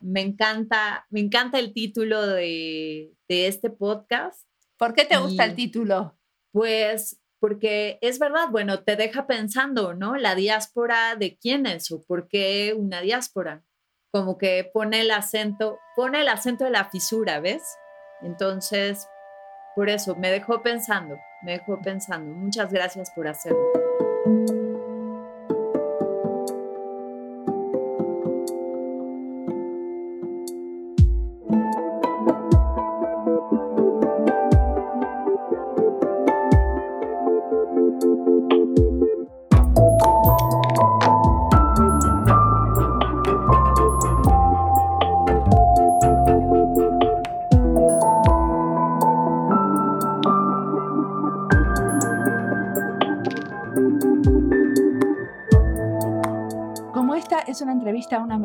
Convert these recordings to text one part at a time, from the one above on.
Me encanta, me encanta el título de, este podcast. ¿Por qué te gusta el título? Pues porque es verdad, bueno, te deja pensando, ¿no? La diáspora de quién es o por qué una diáspora. Como que pone el acento, pone el acento de la fisura, ¿ves? Entonces, por eso me dejó pensando, me dejó pensando. Muchas gracias por hacerlo.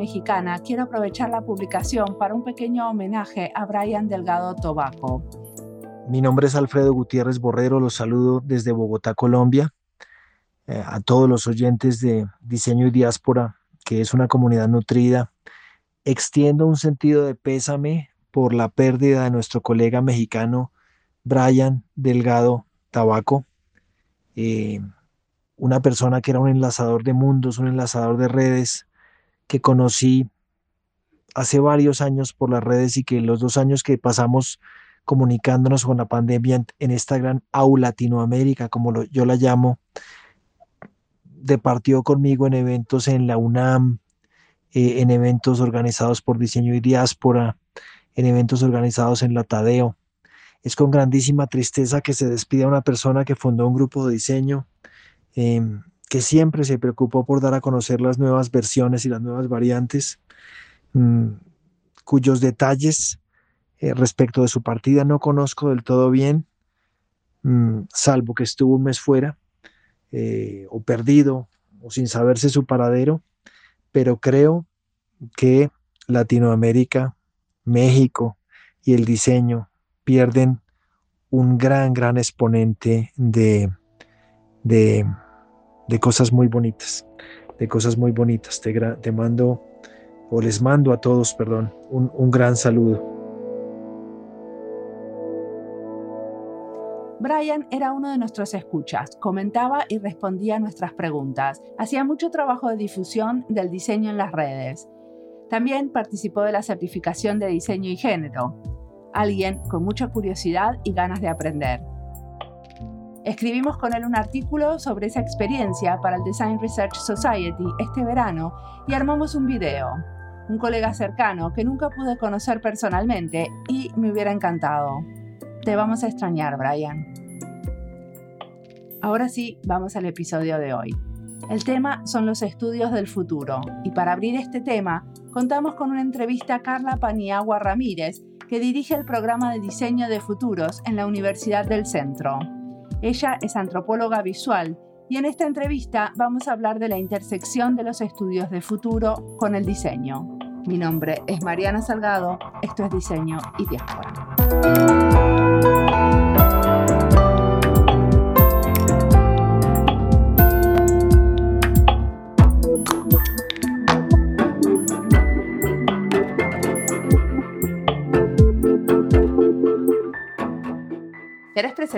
Mexicana, quiero aprovechar la publicación para un pequeño homenaje a Brian Delgado Tobaco. Mi nombre es Alfredo Gutiérrez Borrero, los saludo desde Bogotá, Colombia. Eh, a todos los oyentes de Diseño y Diáspora, que es una comunidad nutrida, extiendo un sentido de pésame por la pérdida de nuestro colega mexicano Brian Delgado Tabaco, eh, una persona que era un enlazador de mundos, un enlazador de redes, que conocí hace varios años por las redes y que los dos años que pasamos comunicándonos con la pandemia en, esta gran aula Latinoamérica, como yo la llamo, departió conmigo en eventos en la UNAM, eh, en eventos organizados por Diseño y Diáspora, en eventos organizados en la Tadeo. Es con grandísima tristeza que se despide a una persona que fundó un grupo de diseño, em, que siempre se preocupó por dar a conocer las nuevas versiones y las nuevas variantes, mm, cuyos detalles eh, respecto de su partida no conozco del todo bien, mm, salvo que estuvo un mes fuera, eh, o perdido, o sin saberse su paradero, pero creo que Latinoamérica, México y el diseño pierden un gran, gran exponente de, de de cosas muy bonitas, de cosas muy bonitas. Te, te mando, o les mando a todos, perdón, un, un gran saludo. Brian era uno de nuestros escuchas, comentaba y respondía a nuestras preguntas, hacía mucho trabajo de difusión del diseño en las redes. También participó de la certificación de diseño y género, alguien con mucha curiosidad y ganas de aprender. Escribimos con él un artículo sobre esa experiencia para el Design Research Society este verano y armamos un video. Un colega cercano que nunca pude conocer personalmente y me hubiera encantado. Te vamos a extrañar, Brian. Ahora sí, vamos al episodio de hoy. El tema son los estudios del futuro y para abrir este tema contamos con una entrevista a Carla Paniagua Ramírez, que dirige el programa de diseño de futuros en la Universidad del Centro. Ella es antropóloga visual y en esta entrevista vamos a hablar de la intersección de los estudios de futuro con el diseño. Mi nombre es Mariana Salgado, esto es Diseño y Diáspora.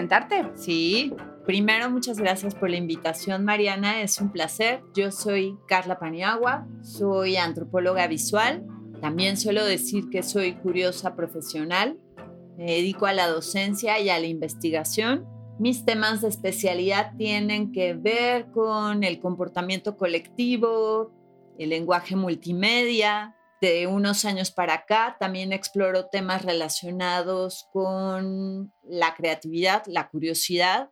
Presentarte? Sí. Primero, muchas gracias por la invitación, Mariana. Es un placer. Yo soy Carla Paniagua, soy antropóloga visual. También suelo decir que soy curiosa profesional. Me dedico a la docencia y a la investigación. Mis temas de especialidad tienen que ver con el comportamiento colectivo, el lenguaje multimedia, de unos años para acá también exploro temas relacionados con la creatividad, la curiosidad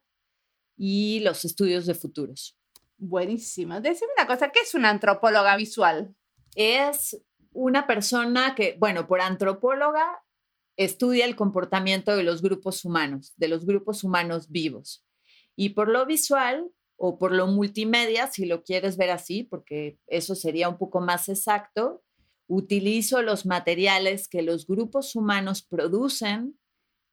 y los estudios de futuros. Buenísimo. Decime una cosa, ¿qué es una antropóloga visual? Es una persona que, bueno, por antropóloga estudia el comportamiento de los grupos humanos, de los grupos humanos vivos. Y por lo visual o por lo multimedia, si lo quieres ver así, porque eso sería un poco más exacto, utilizo los materiales que los grupos humanos producen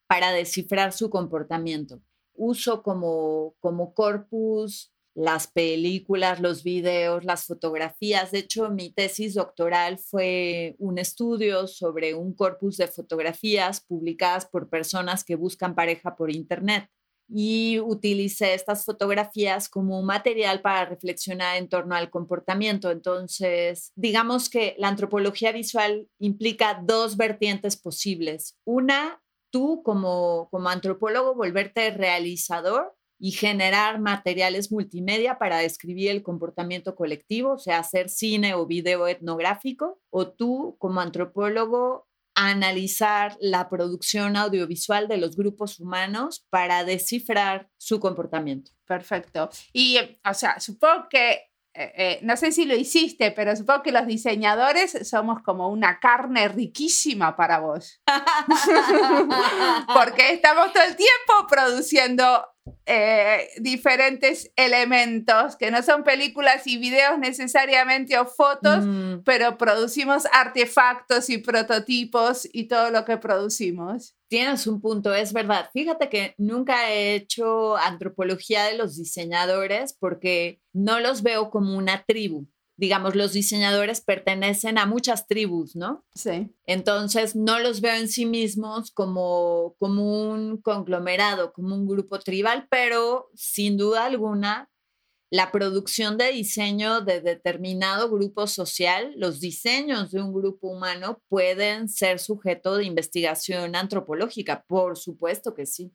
para descifrar su comportamiento. Uso como, como corpus las películas, los videos, las fotografías. De hecho, mi tesis doctoral fue un estudio sobre un corpus de fotografías publicadas por personas que buscan pareja por Internet y utilicé estas fotografías como material para reflexionar en torno al comportamiento. Entonces, digamos que la antropología visual implica dos vertientes posibles. Una, tú como, como antropólogo volverte realizador y generar materiales multimedia para describir el comportamiento colectivo, o sea, hacer cine o video etnográfico, o tú como antropólogo analizar la producción audiovisual de los grupos humanos para descifrar su comportamiento. Perfecto. Y, o sea, supongo que eh, eh, no sé si lo hiciste, pero supongo que los diseñadores somos como una carne riquísima para vos. Porque estamos todo el tiempo produciendo eh, diferentes elementos que no son películas y videos necesariamente o fotos, mm. pero producimos artefactos y prototipos y todo lo que producimos. Tienes un punto, es verdad. Fíjate que nunca he hecho antropología de los diseñadores porque no los veo como una tribu. Digamos, los diseñadores pertenecen a muchas tribus, ¿no? Sí. Entonces, no los veo en sí mismos como, como un conglomerado, como un grupo tribal, pero sin duda alguna la producción de diseño de determinado grupo social, los diseños de un grupo humano pueden ser sujeto de investigación antropológica, por supuesto que sí.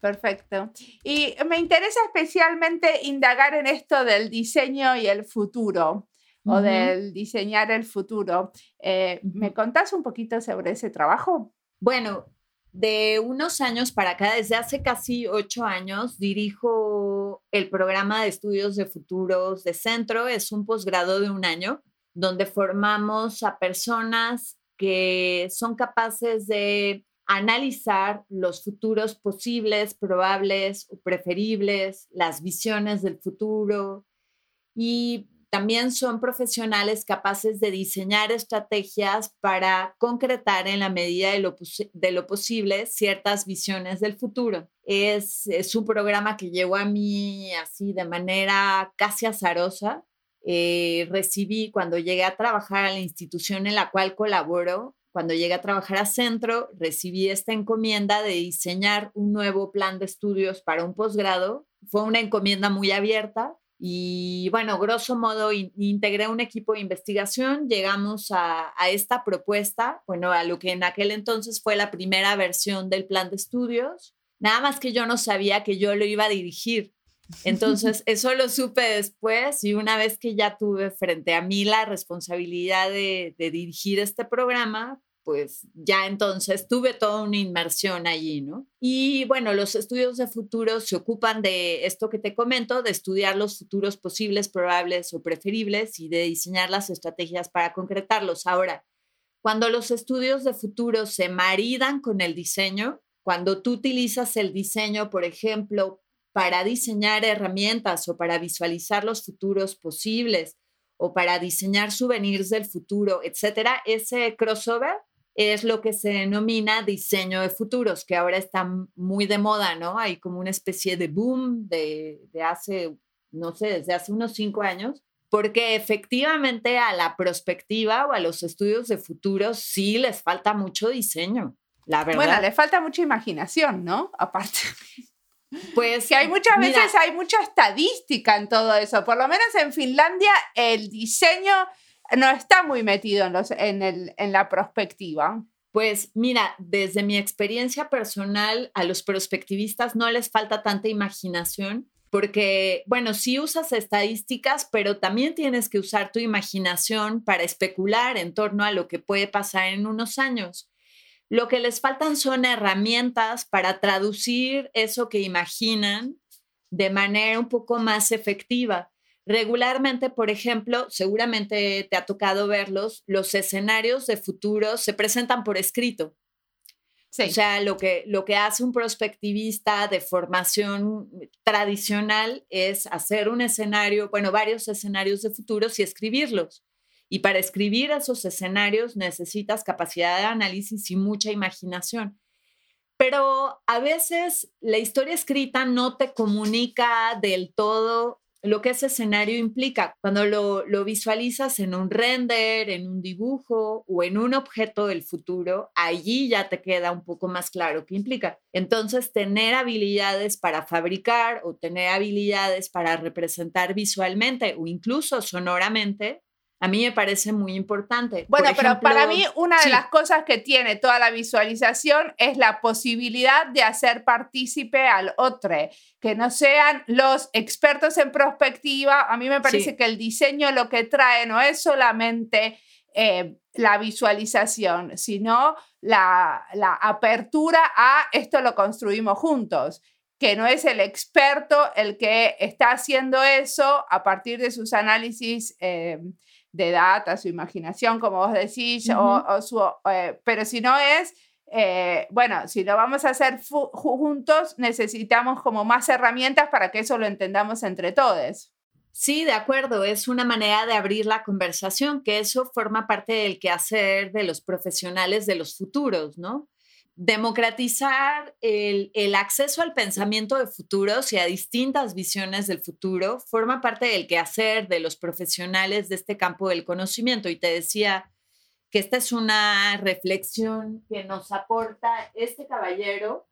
Perfecto. Y me interesa especialmente indagar en esto del diseño y el futuro, o del diseñar el futuro. Eh, ¿Me contás un poquito sobre ese trabajo? Bueno, de unos años para acá, desde hace casi ocho años, dirijo el programa de estudios de futuros de centro. Es un posgrado de un año donde formamos a personas que son capaces de analizar los futuros posibles, probables o preferibles, las visiones del futuro y también son profesionales capaces de diseñar estrategias para concretar en la medida de lo, de lo posible ciertas visiones del futuro. Es, un programa que llegó a mí así de manera casi azarosa. Eh, recibí cuando llegué a trabajar a la institución en la cual colaboro, cuando llegué a trabajar a centro, recibí esta encomienda de diseñar un nuevo plan de estudios para un posgrado. Fue una encomienda muy abierta y bueno, grosso modo, integré un equipo de investigación, llegamos a, esta propuesta, bueno, a lo que en aquel entonces fue la primera versión del plan de estudios, nada más que yo no sabía que yo lo iba a dirigir. Entonces, eso lo supe después y una vez que ya tuve frente a mí la responsabilidad de dirigir este programa, pues ya entonces tuve toda una inmersión allí, ¿no? Y bueno, los estudios de futuro se ocupan de esto que te comento, de estudiar los futuros posibles, probables o preferibles y de diseñar las estrategias para concretarlos. Ahora, cuando los estudios de futuro se maridan con el diseño, cuando tú utilizas el diseño, por ejemplo, para diseñar herramientas o para visualizar los futuros posibles o para diseñar souvenirs del futuro, etcétera, ese crossover es lo que se denomina diseño de futuros, que ahora está muy de moda, ¿no? Hay como una especie de boom de, hace, no sé, desde hace unos cinco años, porque efectivamente a la perspectiva o a los estudios de futuros sí les falta mucho diseño, la verdad. Bueno, le falta mucha imaginación, ¿no? Aparte. Pues que hay muchas veces hay mucha estadística en todo eso. Por lo menos en Finlandia el diseño no está muy metido en, el, en la prospectiva. Pues mira, desde mi experiencia personal, a los prospectivistas no les falta tanta imaginación porque, bueno, sí usas estadísticas, pero también tienes que usar tu imaginación para especular en torno a lo que puede pasar en unos años. Lo que les faltan son herramientas para traducir eso que imaginan de manera un poco más efectiva. Regularmente, por ejemplo, seguramente te ha tocado verlos, los escenarios de futuro se presentan por escrito. O sea, lo que, lo que hace un prospectivista de formación tradicional es hacer un escenario, bueno, varios escenarios de futuros y escribirlos. Y para escribir esos escenarios necesitas capacidad de análisis y mucha imaginación. Pero a veces la historia escrita no te comunica del todo lo que ese escenario implica. Cuando lo, lo, visualizas en un render, en un dibujo o en un objeto del futuro, allí ya te queda un poco más claro qué implica. Entonces, tener habilidades para fabricar o tener habilidades para representar visualmente o incluso sonoramente a mí me parece muy importante. Bueno, pero para mí una de las cosas que tiene toda la visualización es la posibilidad de hacer partícipe al otro, que no sean los expertos en perspectiva. A mí me parece que el diseño lo que trae no es solamente eh, la visualización, sino la, la apertura a esto lo construimos juntos que no es el experto el que está haciendo eso a partir de sus análisis eh, de data, su imaginación, como vos decís, o, su, eh, pero si no es, eh, bueno, si lo vamos a hacer juntos, necesitamos como más herramientas para que eso lo entendamos entre todos. Sí, de acuerdo, es una manera de abrir la conversación, que eso forma parte del quehacer de los profesionales de los futuros, ¿no? Democratizar el, acceso al pensamiento de futuros y a distintas visiones del futuro forma parte del quehacer de los profesionales de este campo del conocimiento. Y te decía que esta es una reflexión que nos aporta este caballero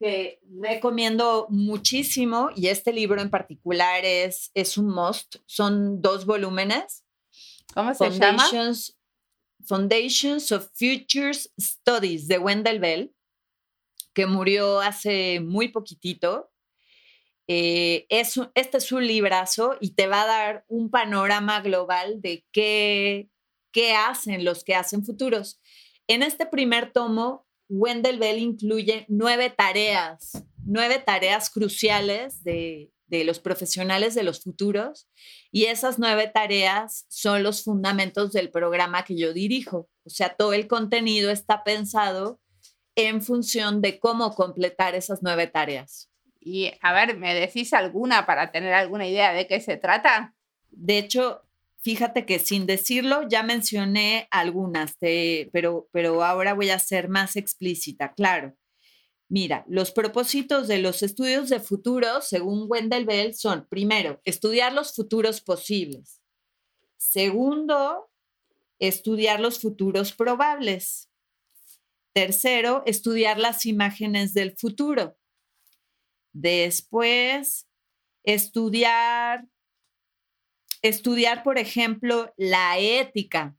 que recomiendo muchísimo y este libro en particular es, es un must. Son dos volúmenes. ¿Cómo se llama? Foundations of Futures Studies de Wendell Bell, que murió hace muy poquitito. Eh, es, este es un librazo y te va a dar un panorama global de qué, qué hacen los que hacen futuros. En este primer tomo, Wendell Bell incluye nueve tareas, nueve tareas cruciales de, de los profesionales de los futuros y esas nueve tareas son los fundamentos del programa que yo dirijo. O sea, todo el contenido está pensado en función de cómo completar esas nueve tareas. Y a ver, ¿me decís alguna para tener alguna idea de qué se trata? De hecho, fíjate que sin decirlo ya mencioné algunas, pero, pero ahora voy a ser más explícita, claro. Mira, los propósitos de los estudios de futuro, según Wendell Bell, son, primero, estudiar los futuros posibles. Segundo, estudiar los futuros probables. Tercero, estudiar las imágenes del futuro. Después, estudiar, estudiar, por ejemplo, la ética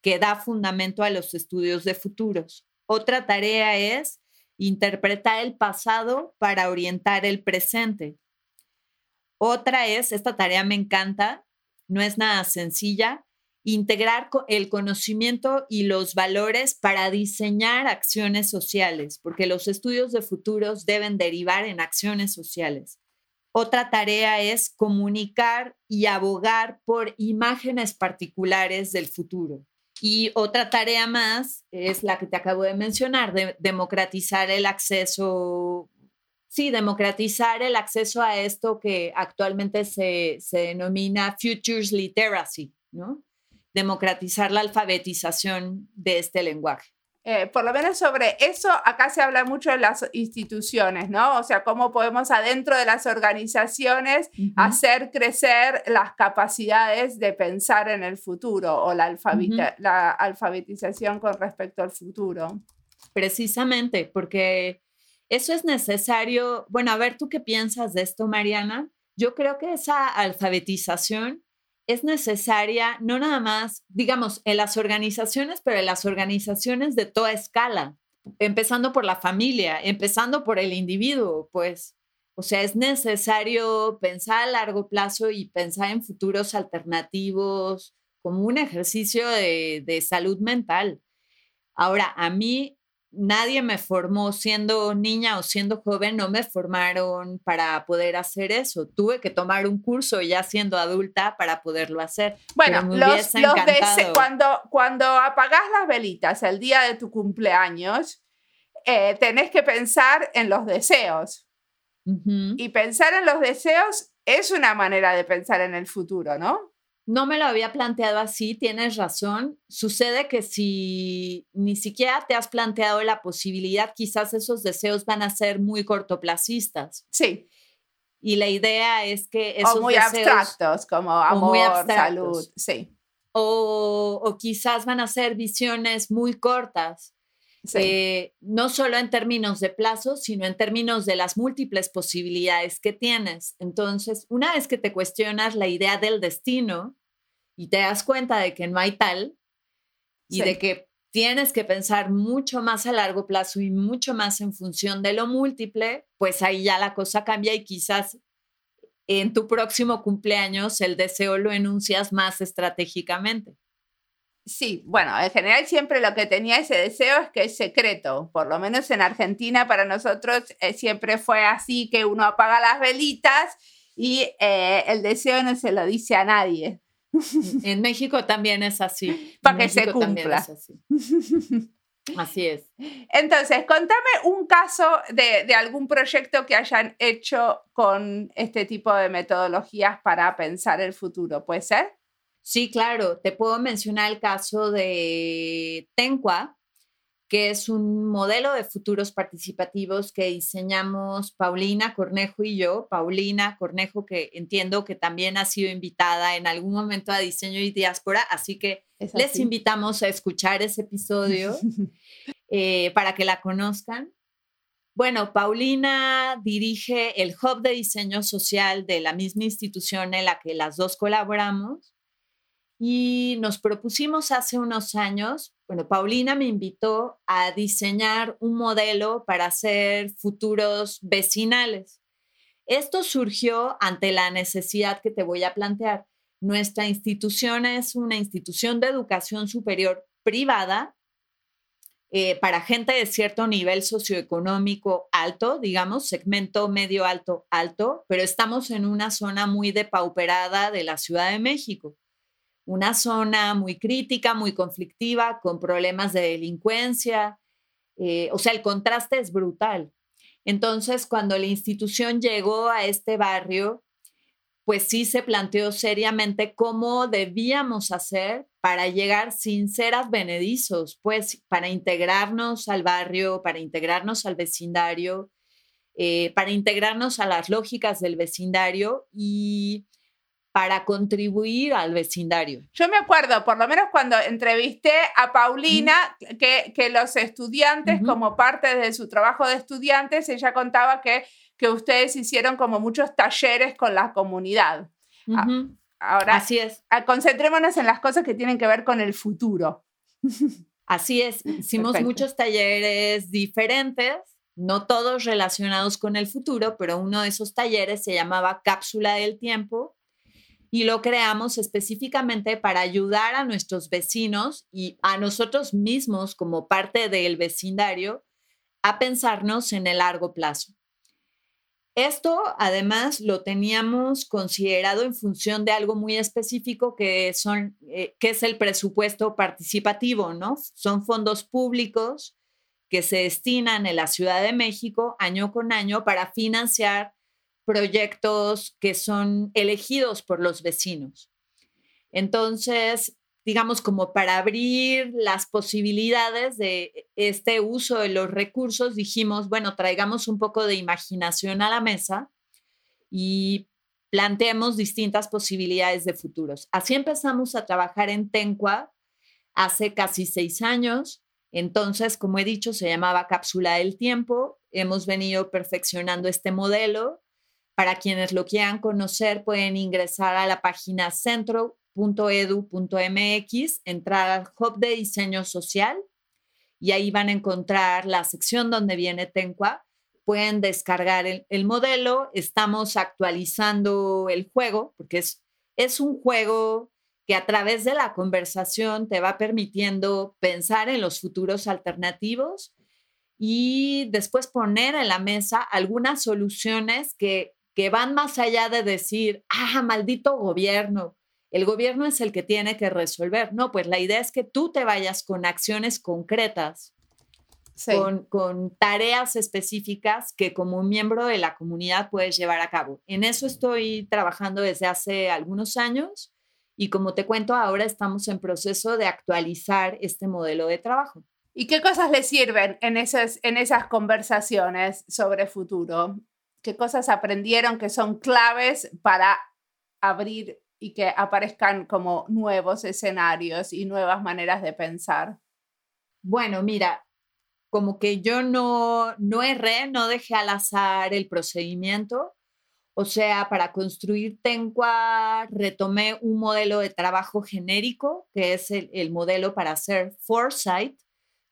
que da fundamento a los estudios de futuros. Otra tarea es interpretar el pasado para orientar el presente. Otra es, esta tarea me encanta, no es nada sencilla, integrar el conocimiento y los valores para diseñar acciones sociales, porque los estudios de futuros deben derivar en acciones sociales. Otra tarea es comunicar y abogar por imágenes particulares del futuro. Y otra tarea más es la que te acabo de mencionar, de democratizar el acceso, sí, democratizar el acceso a esto que actualmente se, se denomina Futures Literacy, ¿no? Democratizar la alfabetización de este lenguaje. Eh, por lo menos sobre eso, acá se habla mucho de las instituciones, ¿no? O sea, cómo podemos adentro de las organizaciones hacer crecer las capacidades de pensar en el futuro o la, la alfabetización con respecto al futuro. Precisamente, porque eso es necesario. Bueno, a ver, ¿tú qué piensas de esto, Mariana? Yo creo que esa alfabetización es necesaria no nada más, digamos, en las organizaciones, pero en las organizaciones de toda escala, empezando por la familia, empezando por el individuo, pues. O sea, es necesario pensar a largo plazo y pensar en futuros alternativos como un ejercicio de, de salud mental. Ahora, a mí nadie me formó siendo niña o siendo joven, no me formaron para poder hacer eso. Tuve que tomar un curso ya siendo adulta para poderlo hacer. Bueno, los, cuando, cuando apagás las velitas el día de tu cumpleaños, eh, tenés que pensar en los deseos. Y pensar en los deseos es una manera de pensar en el futuro, ¿no? No me lo había planteado así, tienes razón. Sucede que si ni siquiera te has planteado la posibilidad, quizás esos deseos van a ser muy cortoplacistas. Sí. Y la idea es que esos o muy abstractos, como amor, salud, sí. O, o, quizás van a ser visiones muy cortas, eh, no solo en términos de plazo, sino en términos de las múltiples posibilidades que tienes. Entonces, una vez que te cuestionas la idea del destino y te das cuenta de que no hay tal y de que tienes que pensar mucho más a largo plazo y mucho más en función de lo múltiple, pues ahí ya la cosa cambia y quizás en tu próximo cumpleaños el deseo lo enuncias más estratégicamente. Sí, bueno, en general siempre lo que tenía ese deseo es que es secreto, por lo menos en Argentina para nosotros eh, siempre fue así que uno apaga las velitas y eh, el deseo no se lo dice a nadie. En México también es así. Para que se cumpla. así. así. es. Entonces, contame un caso de, de, algún proyecto que hayan hecho con este tipo de metodologías para pensar el futuro, ¿puede ser? Sí, claro. Te puedo mencionar el caso de Tencua, que es un modelo de futuros participativos que diseñamos Paulina Cornejo y yo. Paulina Cornejo, que entiendo que también ha sido invitada en algún momento a Diseño y Diáspora, así que les invitamos a escuchar ese episodio eh, para que la conozcan. Bueno, Paulina dirige el Hub de Diseño Social de la misma institución en la que las dos colaboramos y nos propusimos hace unos años, bueno, Paulina me invitó a diseñar un modelo para hacer futuros vecinales. Esto surgió ante la necesidad que te voy a plantear. Nuestra institución es una institución de educación superior privada eh, para gente de cierto nivel socioeconómico alto, digamos, segmento medio alto alto, pero estamos en una zona muy depauperada de la Ciudad de México una zona muy crítica, muy conflictiva, con problemas de delincuencia. Eh, o sea, el contraste es brutal. Entonces, cuando la institución llegó a este barrio, pues sí se planteó seriamente cómo debíamos hacer para llegar sin ser advenedizos, pues para integrarnos al barrio, para integrarnos al vecindario, eh, para integrarnos a las lógicas del vecindario y para contribuir al vecindario. Yo me acuerdo, por lo menos cuando entrevisté a Paulina, que, que, los estudiantes, como parte de su trabajo de estudiantes, ella contaba que, que ustedes hicieron como muchos talleres con la comunidad. Ahora, Así es. concentrémonos en las cosas que tienen que ver con el futuro. Así es, hicimos muchos talleres diferentes, no todos relacionados con el futuro, pero uno de esos talleres se llamaba Cápsula del Tiempo y lo creamos específicamente para ayudar a nuestros vecinos y a nosotros mismos como parte del vecindario a pensarnos en el largo plazo. Esto además lo teníamos considerado en función de algo muy específico que, son, eh, que es el presupuesto participativo, ¿no? Son fondos públicos que se destinan en la Ciudad de México año con año para financiar proyectos que son elegidos por los vecinos. Entonces, digamos, como para abrir las posibilidades de este uso de los recursos, dijimos, bueno, traigamos un poco de imaginación a la mesa y planteemos distintas posibilidades de futuros. Así empezamos a trabajar en Tencua hace casi seis años. Entonces, como he dicho, se llamaba Cápsula del Tiempo. Hemos venido perfeccionando este modelo para quienes lo quieran conocer, pueden ingresar a la página centro.edu.mx, entrar al Hub de Diseño Social y ahí van a encontrar la sección donde viene Tencua. Pueden descargar el, modelo. Estamos actualizando el juego porque es, es un juego que a través de la conversación te va permitiendo pensar en los futuros alternativos y después poner en la mesa algunas soluciones que que van más allá de decir, ah, maldito gobierno, el gobierno es el que tiene que resolver. No, pues la idea es que tú te vayas con acciones concretas, con, con, tareas específicas que como miembro de la comunidad puedes llevar a cabo. En eso estoy trabajando desde hace algunos años y como te cuento, ahora estamos en proceso de actualizar este modelo de trabajo. ¿Y qué cosas le sirven en esas, en esas conversaciones sobre futuro? Qué cosas aprendieron que son claves para abrir y que aparezcan como nuevos escenarios y nuevas maneras de pensar? Bueno, mira, como que yo no, no erré, no dejé al azar el procedimiento. O sea, para construir Tencua retomé un modelo de trabajo genérico, que es el, el modelo para hacer foresight,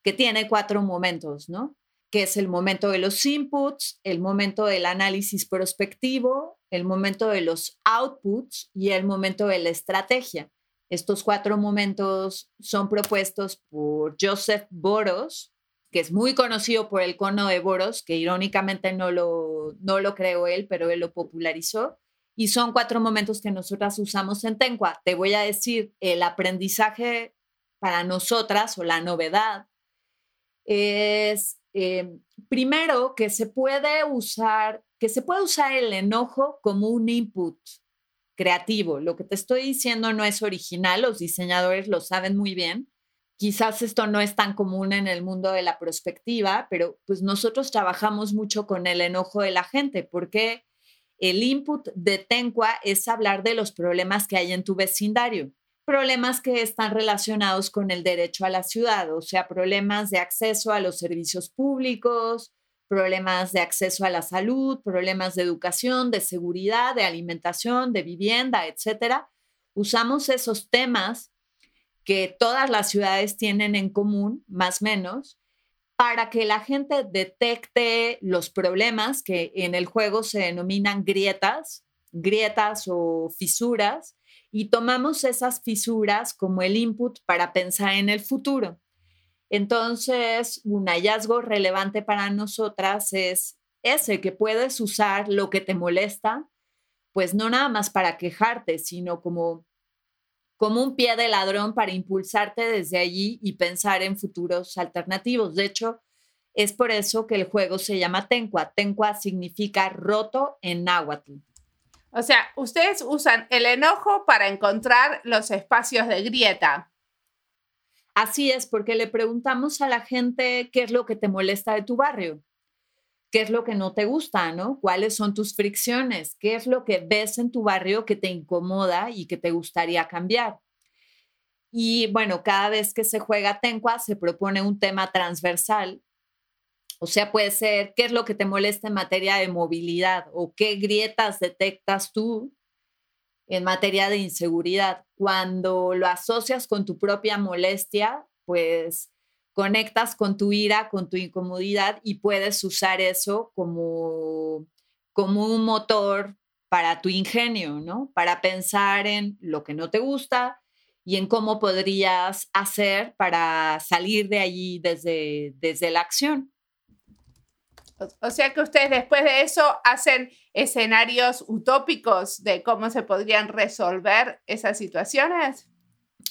que tiene cuatro momentos, ¿no? Que es el momento de los inputs, el momento del análisis prospectivo, el momento de los outputs y el momento de la estrategia. Estos cuatro momentos son propuestos por Joseph Boros, que es muy conocido por el cono de Boros, que irónicamente no lo, no lo creó él, pero él lo popularizó. Y son cuatro momentos que nosotras usamos en Tencua. Te voy a decir, el aprendizaje para nosotras o la novedad es eh, primero que se puede usar, que se puede usar el enojo como un input creativo. Lo que te estoy diciendo no es original, los diseñadores lo saben muy bien. Quizás esto no es tan común en el mundo de la perspectiva, pero pues nosotros trabajamos mucho con el enojo de la gente porque el input de Tencua es hablar de los problemas que hay en tu vecindario problemas que están relacionados con el derecho a la ciudad, o sea, problemas de acceso a los servicios públicos, problemas de acceso a la salud, problemas de educación, de seguridad, de alimentación, de vivienda, etcétera. Usamos esos temas que todas las ciudades tienen en común, más o menos, para que la gente detecte los problemas que en el juego se denominan grietas, grietas o fisuras, y tomamos esas fisuras como el input para pensar en el futuro. Entonces, un hallazgo relevante para nosotras es ese, que puedes usar lo que te molesta, pues no nada más para quejarte, sino como, como un pie de ladrón para impulsarte desde allí y pensar en futuros alternativos. De hecho, es por eso que el juego se llama Tencua. Tencua significa roto en náhuatl. O sea, ustedes usan el enojo para encontrar los espacios de grieta. Así es, porque le preguntamos a la gente qué es lo que te molesta de tu barrio, qué es lo que no te gusta, ¿no? ¿Cuáles son tus fricciones? ¿Qué es lo que ves en tu barrio que te incomoda y que te gustaría cambiar? Y bueno, cada vez que se juega Tencua se propone un tema transversal o sea, puede ser qué es lo que te molesta en materia de movilidad o qué grietas detectas tú en materia de inseguridad. Cuando lo asocias con tu propia molestia, pues conectas con tu ira, con tu incomodidad y puedes usar eso como, como un motor para tu ingenio, ¿no? Para pensar en lo que no te gusta y en cómo podrías hacer para salir de allí desde, desde la acción. O sea que ustedes después de eso hacen escenarios utópicos de cómo se podrían resolver esas situaciones.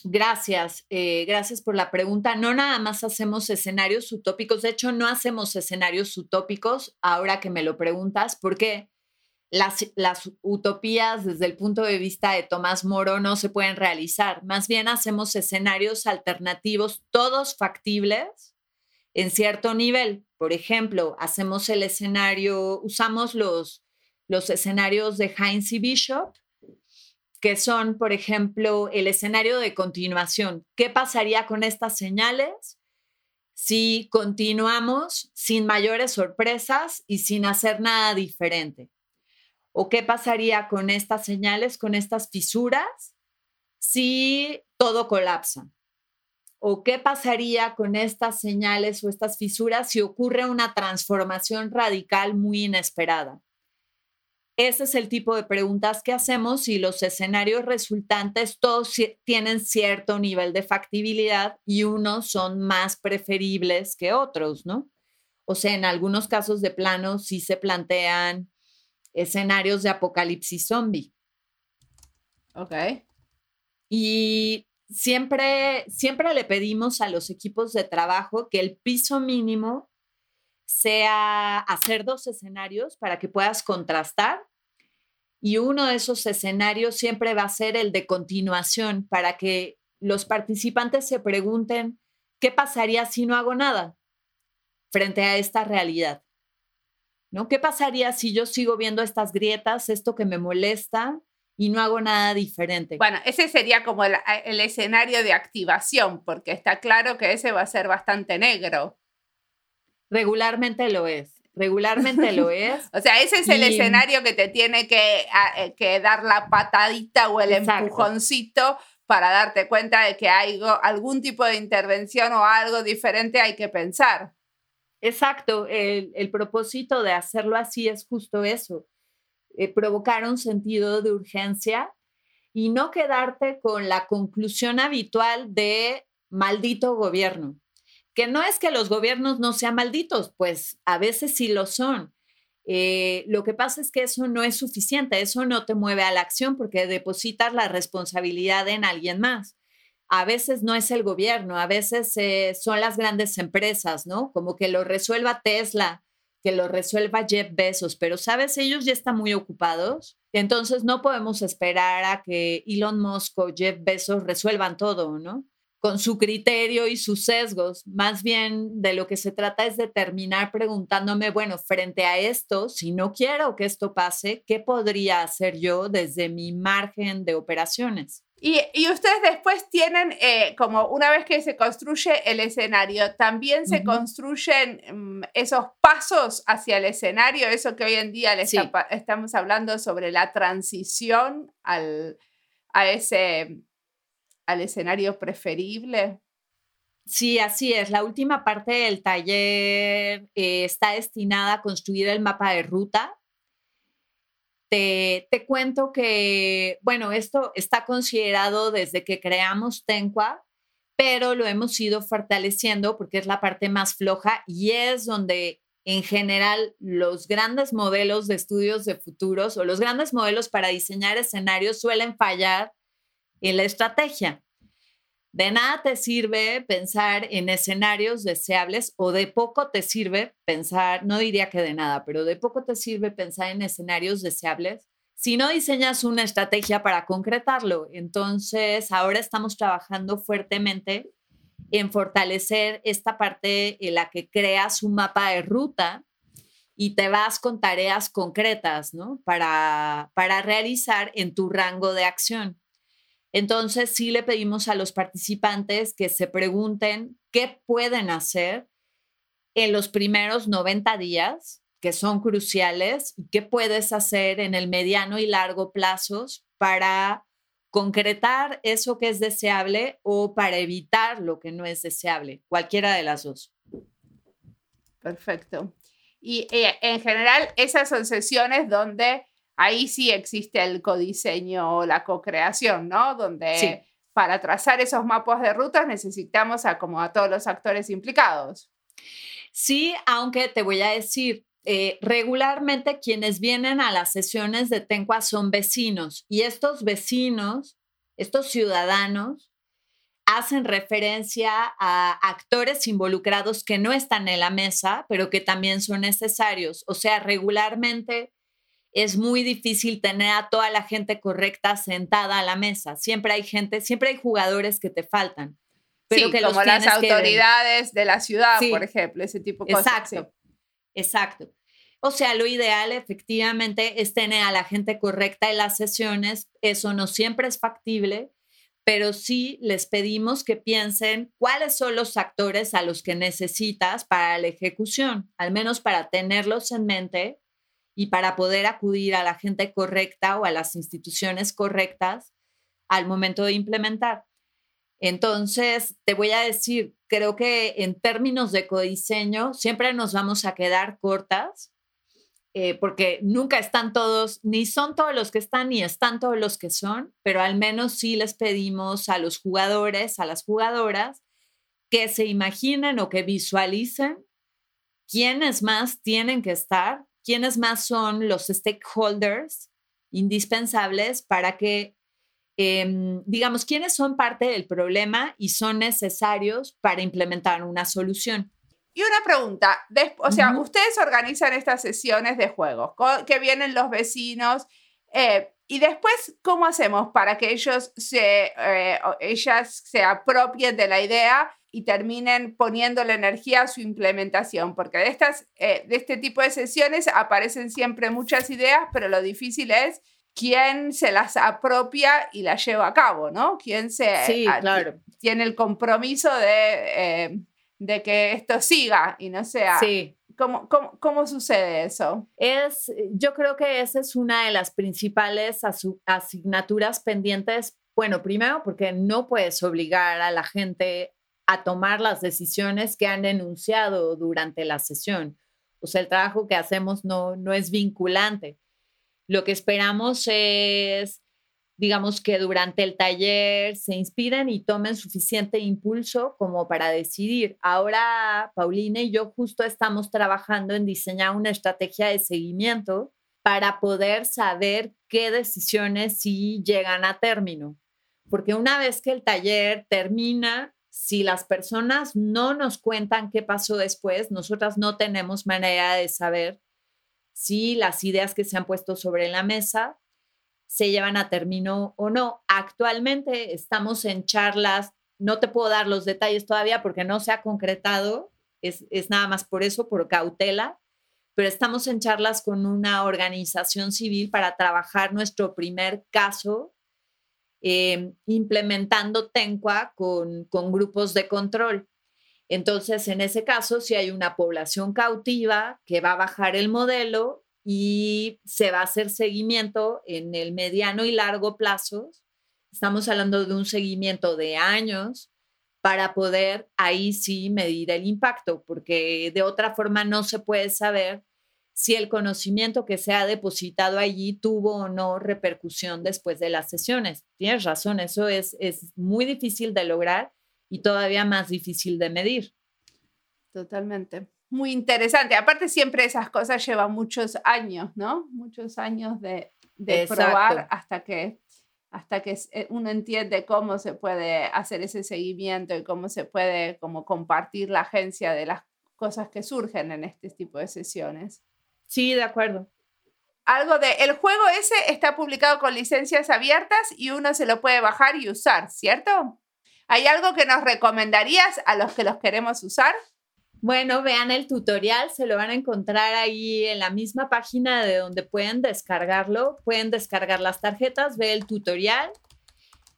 Gracias, eh, gracias por la pregunta. No nada más hacemos escenarios utópicos, de hecho no hacemos escenarios utópicos ahora que me lo preguntas, porque las, las utopías desde el punto de vista de Tomás Moro no se pueden realizar. Más bien hacemos escenarios alternativos, todos factibles en cierto nivel. Por ejemplo, hacemos el escenario, usamos los, los escenarios de Heinz y Bishop, que son, por ejemplo, el escenario de continuación. ¿Qué pasaría con estas señales si continuamos sin mayores sorpresas y sin hacer nada diferente? ¿O qué pasaría con estas señales, con estas fisuras, si todo colapsa? ¿O qué pasaría con estas señales o estas fisuras si ocurre una transformación radical muy inesperada? Ese es el tipo de preguntas que hacemos y los escenarios resultantes todos tienen cierto nivel de factibilidad y unos son más preferibles que otros, ¿no? O sea, en algunos casos de plano sí se plantean escenarios de apocalipsis zombie. Ok. Y siempre, siempre le pedimos a los equipos de trabajo que el piso mínimo sea hacer dos escenarios para que puedas contrastar. Y uno de esos escenarios siempre va a ser el de continuación para que los participantes se pregunten, ¿qué pasaría si no hago nada frente a esta realidad? ¿no? ¿Qué pasaría si yo sigo viendo estas grietas, esto que me molesta y no hago nada diferente? Bueno, ese sería como el, el escenario de activación, porque está claro que ese va a ser bastante negro. Regularmente lo es regularmente lo es. o sea, ese es el escenario que te tiene que, eh, que, dar la patadita o el empujoncito para darte cuenta de que hay algún tipo de intervención o algo diferente hay que pensar. Exacto, el, el propósito de hacerlo así es justo eso, eh, provocar un sentido de urgencia y no quedarte con la conclusión habitual de maldito gobierno que no es que los gobiernos no sean malditos, pues a veces sí lo son. Eh, lo que pasa es que eso no es suficiente, eso no te mueve a la acción porque depositas la responsabilidad en alguien más. A veces no es el gobierno, a veces eh, son las grandes empresas, ¿no? Como que lo resuelva Tesla, que lo resuelva Jeff Bezos, pero sabes, ellos ya están muy ocupados, entonces no podemos esperar a que Elon Musk o Jeff Bezos resuelvan todo, ¿no? con su criterio y sus sesgos. Más bien de lo que se trata es de terminar preguntándome, bueno, frente a esto, si no quiero que esto pase, ¿qué podría hacer yo desde mi margen de operaciones? Y, ustedes después tienen, eh, como una vez que se construye el escenario, también se construyen mm, esos pasos hacia el escenario, eso que hoy en día estamos hablando sobre la transición al, a ese al escenario preferible. Sí, así es. La última parte del taller eh, está destinada a construir el mapa de ruta. Te, cuento que, bueno, esto está considerado desde que creamos Tenqua, pero lo hemos ido fortaleciendo porque es la parte más floja y es donde en general los grandes modelos de estudios de futuros o los grandes modelos para diseñar escenarios suelen fallar en la estrategia. De nada te sirve pensar en escenarios deseables o de poco te sirve pensar, no diría que de nada, pero de poco te sirve pensar en escenarios deseables si no diseñas una estrategia para concretarlo. Entonces, ahora estamos trabajando fuertemente en fortalecer esta parte en la que creas un mapa de ruta y te vas con tareas concretas, ¿no? Para, para realizar en tu rango de acción. Entonces, sí le pedimos a los participantes que se pregunten qué pueden hacer en los primeros 90 días, que son cruciales, y qué puedes hacer en el mediano y largo plazos para concretar eso que es deseable o para evitar lo que no es deseable, cualquiera de las dos. Perfecto. Y eh, en general, esas son sesiones donde ahí sí existe el codiseño o la co-creación, ¿no? Donde para trazar esos mapas de rutas necesitamos a como a todos los actores implicados. Sí, aunque te voy a decir, eh, regularmente quienes vienen a las sesiones de Tencua son vecinos y estos vecinos, estos ciudadanos, hacen referencia a actores involucrados que no están en la mesa, pero que también son necesarios. O sea, regularmente es muy difícil tener a toda la gente correcta sentada a la mesa. Siempre hay gente, siempre hay jugadores que te faltan. Pero que como las autoridades de la ciudad, por ejemplo, ese tipo de cosas. Exacto, exacto. O sea, lo ideal efectivamente es tener a la gente correcta en las sesiones. Eso no siempre es factible, pero sí les pedimos que piensen cuáles son los actores a los que necesitas para la ejecución, al menos para tenerlos en mente y para poder acudir a la gente correcta o a las instituciones correctas al momento de implementar. Entonces, te voy a decir, creo que en términos de codiseño siempre nos vamos a quedar cortas eh, porque nunca están todos, ni son todos los que están, ni están todos los que son, pero al menos sí les pedimos a los jugadores, a las jugadoras, que se imaginen o que visualicen quiénes más tienen que estar quiénes más son los stakeholders indispensables para que, em, digamos, quiénes son parte del problema y son necesarios para implementar una solución. Y una pregunta, o sea, ustedes organizan estas sesiones de juegos, que vienen los vecinos. Eh, Y después, ¿cómo hacemos para que ellos se, eh, ellas se apropien de la idea y terminen poniendo la energía a su implementación? Porque de, estas, eh, de este tipo de sesiones aparecen siempre muchas ideas, pero lo difícil es quién se las apropia y las lleva a cabo, ¿no? Quién se tiene el compromiso de, eh, de, que esto siga y no sea... Sí. ¿Cómo, cómo, sucede eso? Es, yo creo que esa es una de las principales asignaturas pendientes. Bueno, primero porque no puedes obligar a la gente a tomar las decisiones que han enunciado durante la sesión. O sea, el trabajo que hacemos no, no es vinculante. Lo que esperamos es, digamos, que durante el taller se inspiren y tomen suficiente impulso como para decidir. Ahora, Paulina y yo justo estamos trabajando en diseñar una estrategia de seguimiento para poder saber qué decisiones sí llegan a término. Porque una vez que el taller termina, si las personas no nos cuentan qué pasó después, nosotras no tenemos manera de saber si las ideas que se han puesto sobre la mesa se llevan a término o no. Actualmente estamos en charlas, no te puedo dar los detalles todavía porque no se ha concretado, es, nada más por eso, por cautela, pero estamos en charlas con una organización civil para trabajar nuestro primer caso eh, implementando Tencua con, con grupos de control. Entonces, en ese caso, si hay una población cautiva que va a bajar el modelo y se va a hacer seguimiento en el mediano y largo plazo, estamos hablando de un seguimiento de años para poder ahí sí medir el impacto, porque de otra forma no se puede saber si el conocimiento que se ha depositado allí tuvo o no repercusión después de las sesiones. Tienes razón, eso es, es muy difícil de lograr y todavía más difícil de medir. Totalmente. Muy interesante. Aparte, siempre esas cosas llevan muchos años, ¿no? Muchos años de, de probar hasta que, hasta que eh, uno entiende cómo se puede hacer ese seguimiento y cómo se puede como compartir la agencia de las cosas que surgen en este tipo de sesiones. Sí, de acuerdo. Algo de, el juego ese está publicado con licencias abiertas y uno se lo puede bajar y usar, ¿cierto? ¿Hay algo que nos recomendarías a los que los queremos usar? Bueno, vean el tutorial, se lo van a encontrar ahí en la misma página de donde pueden descargarlo. Pueden descargar las tarjetas, ve el tutorial.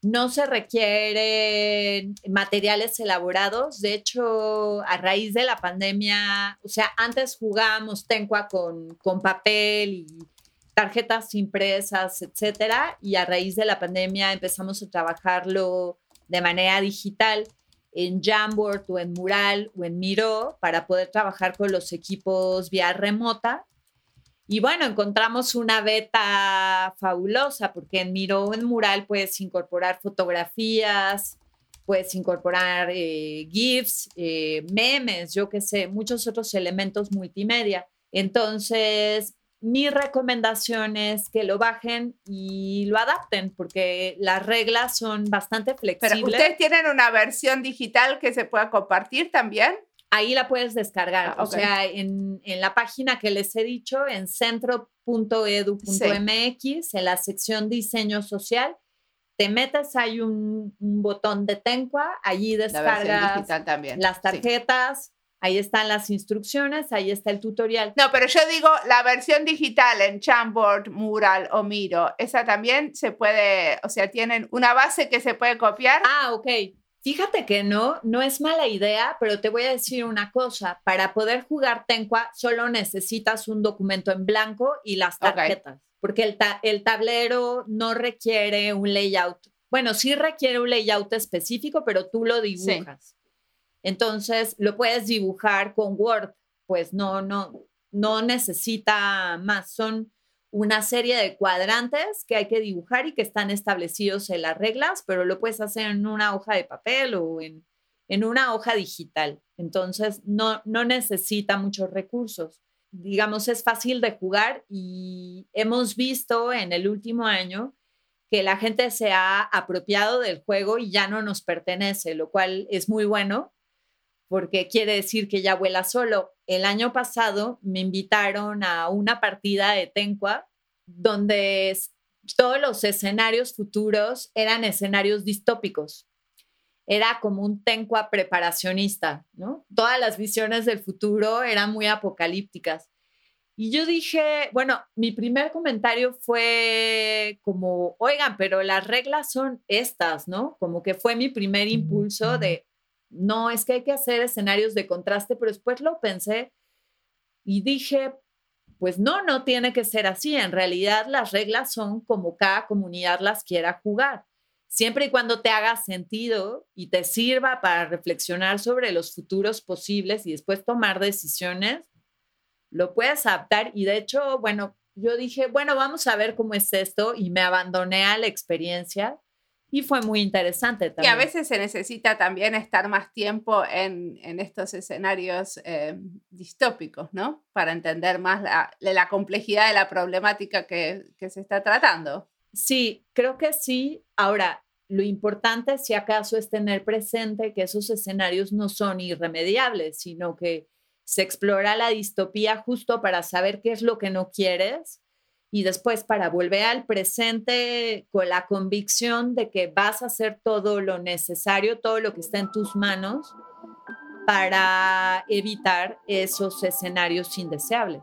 No se requieren materiales elaborados. De hecho, a raíz de la pandemia, o sea, antes jugábamos Tencua con, con papel y tarjetas impresas, etcétera. Y a raíz de la pandemia empezamos a trabajarlo de manera digital en Jamboard o en Mural o en Miro para poder trabajar con los equipos vía remota. Y bueno, encontramos una beta fabulosa porque en Miro o en Mural puedes incorporar fotografías, puedes incorporar eh, GIFs, eh, memes, yo qué sé, muchos otros elementos multimedia. Entonces, mi recomendación es que lo bajen y lo adapten porque las reglas son bastante flexibles. Pero ustedes tienen una versión digital que se pueda compartir también. Ahí la puedes descargar, ah, o sea, en, la página que les he dicho, en centro.edu.mx, en la sección diseño social, te metes, hay un, botón de Tencua, allí descargas las tarjetas. Ahí están las instrucciones, ahí está el tutorial. No, pero yo digo la versión digital en Jamboard, Mural o Miro, esa también se puede, o sea, tienen una base que se puede copiar. Ah, ok. Fíjate que no, no es mala idea, pero te voy a decir una cosa. Para poder jugar Tencua solo necesitas un documento en blanco y las tarjetas, porque el, el tablero no requiere un layout. Bueno, sí requiere un layout específico, pero tú lo dibujas. Entonces, lo puedes dibujar con Word, pues no, no, no necesita más. Son una serie de cuadrantes que hay que dibujar y que están establecidos en las reglas, pero lo puedes hacer en una hoja de papel o en, en una hoja digital. Entonces, no, no necesita muchos recursos. Digamos, es fácil de jugar y hemos visto en el último año que la gente se ha apropiado del juego y ya no nos pertenece, lo cual es muy bueno porque quiere decir que ya vuela solo. El año pasado me invitaron a una partida de Tencua donde todos los escenarios futuros eran escenarios distópicos. Era como un tencua preparacionista, ¿no? Todas las visiones del futuro eran muy apocalípticas. Y yo dije, bueno, mi primer comentario fue como, oigan, pero las reglas son estas, ¿no? Como que fue mi primer impulso de, no, es que hay que hacer escenarios de contraste, pero después lo pensé y dije, pues no, no tiene que ser así. En realidad las reglas son como cada comunidad las quiera jugar. Siempre y cuando te haga sentido y te sirva para reflexionar sobre los futuros posibles y después tomar decisiones, lo puedes adaptar. Y de hecho, bueno, yo dije, bueno, vamos a ver cómo es esto y me abandoné a la experiencia y fue muy interesante también. Y a veces se necesita también estar más tiempo en, estos escenarios eh, distópicos, ¿no? Para entender más la, la complejidad de la problemática que, que, se está tratando. Sí, creo que sí. Ahora, lo importante, si acaso, es tener presente que esos escenarios no son irremediables, sino que se explora la distopía justo para saber qué es lo que no quieres y después para volver al presente con la convicción de que vas a hacer todo lo necesario, todo lo que está en tus manos para evitar esos escenarios indeseables.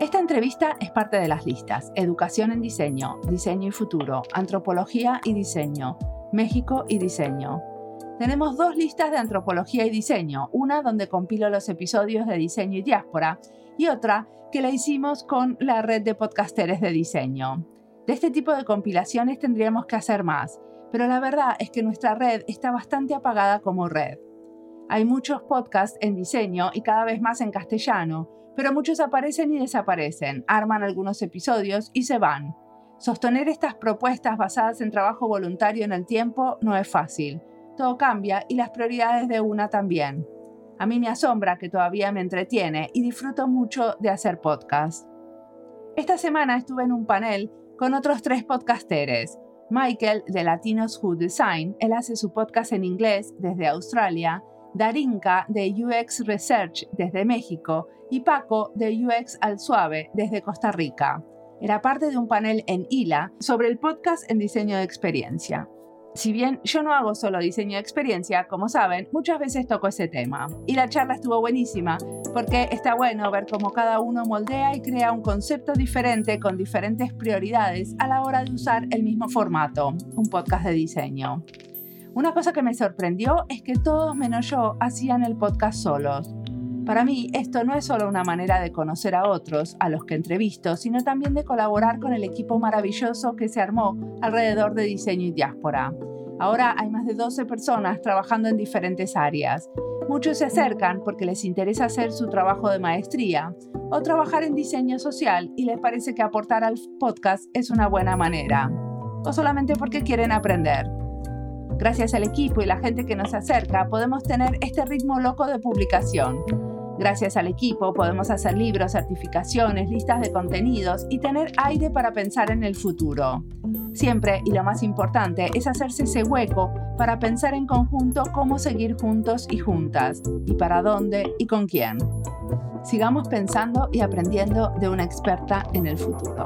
Esta entrevista es parte de las listas Educación en Diseño, Diseño y Futuro, Antropología y Diseño, México y Diseño. Tenemos dos listas de antropología y diseño, una donde compilo los episodios de diseño y diáspora y otra que la hicimos con la red de podcasteres de diseño. De este tipo de compilaciones tendríamos que hacer más, pero la verdad es que nuestra red está bastante apagada como red. Hay muchos podcasts en diseño y cada vez más en castellano, pero muchos aparecen y desaparecen, arman algunos episodios y se van. Sostener estas propuestas basadas en trabajo voluntario en el tiempo no es fácil. Todo cambia y las prioridades de una también. A mí me asombra que todavía me entretiene y disfruto mucho de hacer podcast. Esta semana estuve en un panel con otros tres podcasteres. Michael de Latinos Who Design, él hace su podcast en inglés desde Australia, Darinka de UX Research desde México y Paco de UX al Suave desde Costa Rica. Era parte de un panel en ILA sobre el podcast en diseño de experiencia. Si bien yo no hago solo diseño de experiencia, como saben, muchas veces toco ese tema. Y la charla estuvo buenísima, porque está bueno ver cómo cada uno moldea y crea un concepto diferente con diferentes prioridades a la hora de usar el mismo formato, un podcast de diseño. Una cosa que me sorprendió es que todos menos yo hacían el podcast solos. Para mí, esto no es solo una manera de conocer a otros, a los que entrevisto, sino también de colaborar con el equipo maravilloso que se armó alrededor de diseño y diáspora. Ahora hay más de 12 personas trabajando en diferentes áreas. Muchos se acercan porque les interesa hacer su trabajo de maestría o trabajar en diseño social y les parece que aportar al podcast es una buena manera. O solamente porque quieren aprender. Gracias al equipo y la gente que nos acerca, podemos tener este ritmo loco de publicación. Gracias al equipo podemos hacer libros, certificaciones, listas de contenidos y tener aire para pensar en el futuro. Siempre, y lo más importante, es hacerse ese hueco para pensar en conjunto cómo seguir juntos y juntas, y para dónde y con quién. Sigamos pensando y aprendiendo de una experta en el futuro.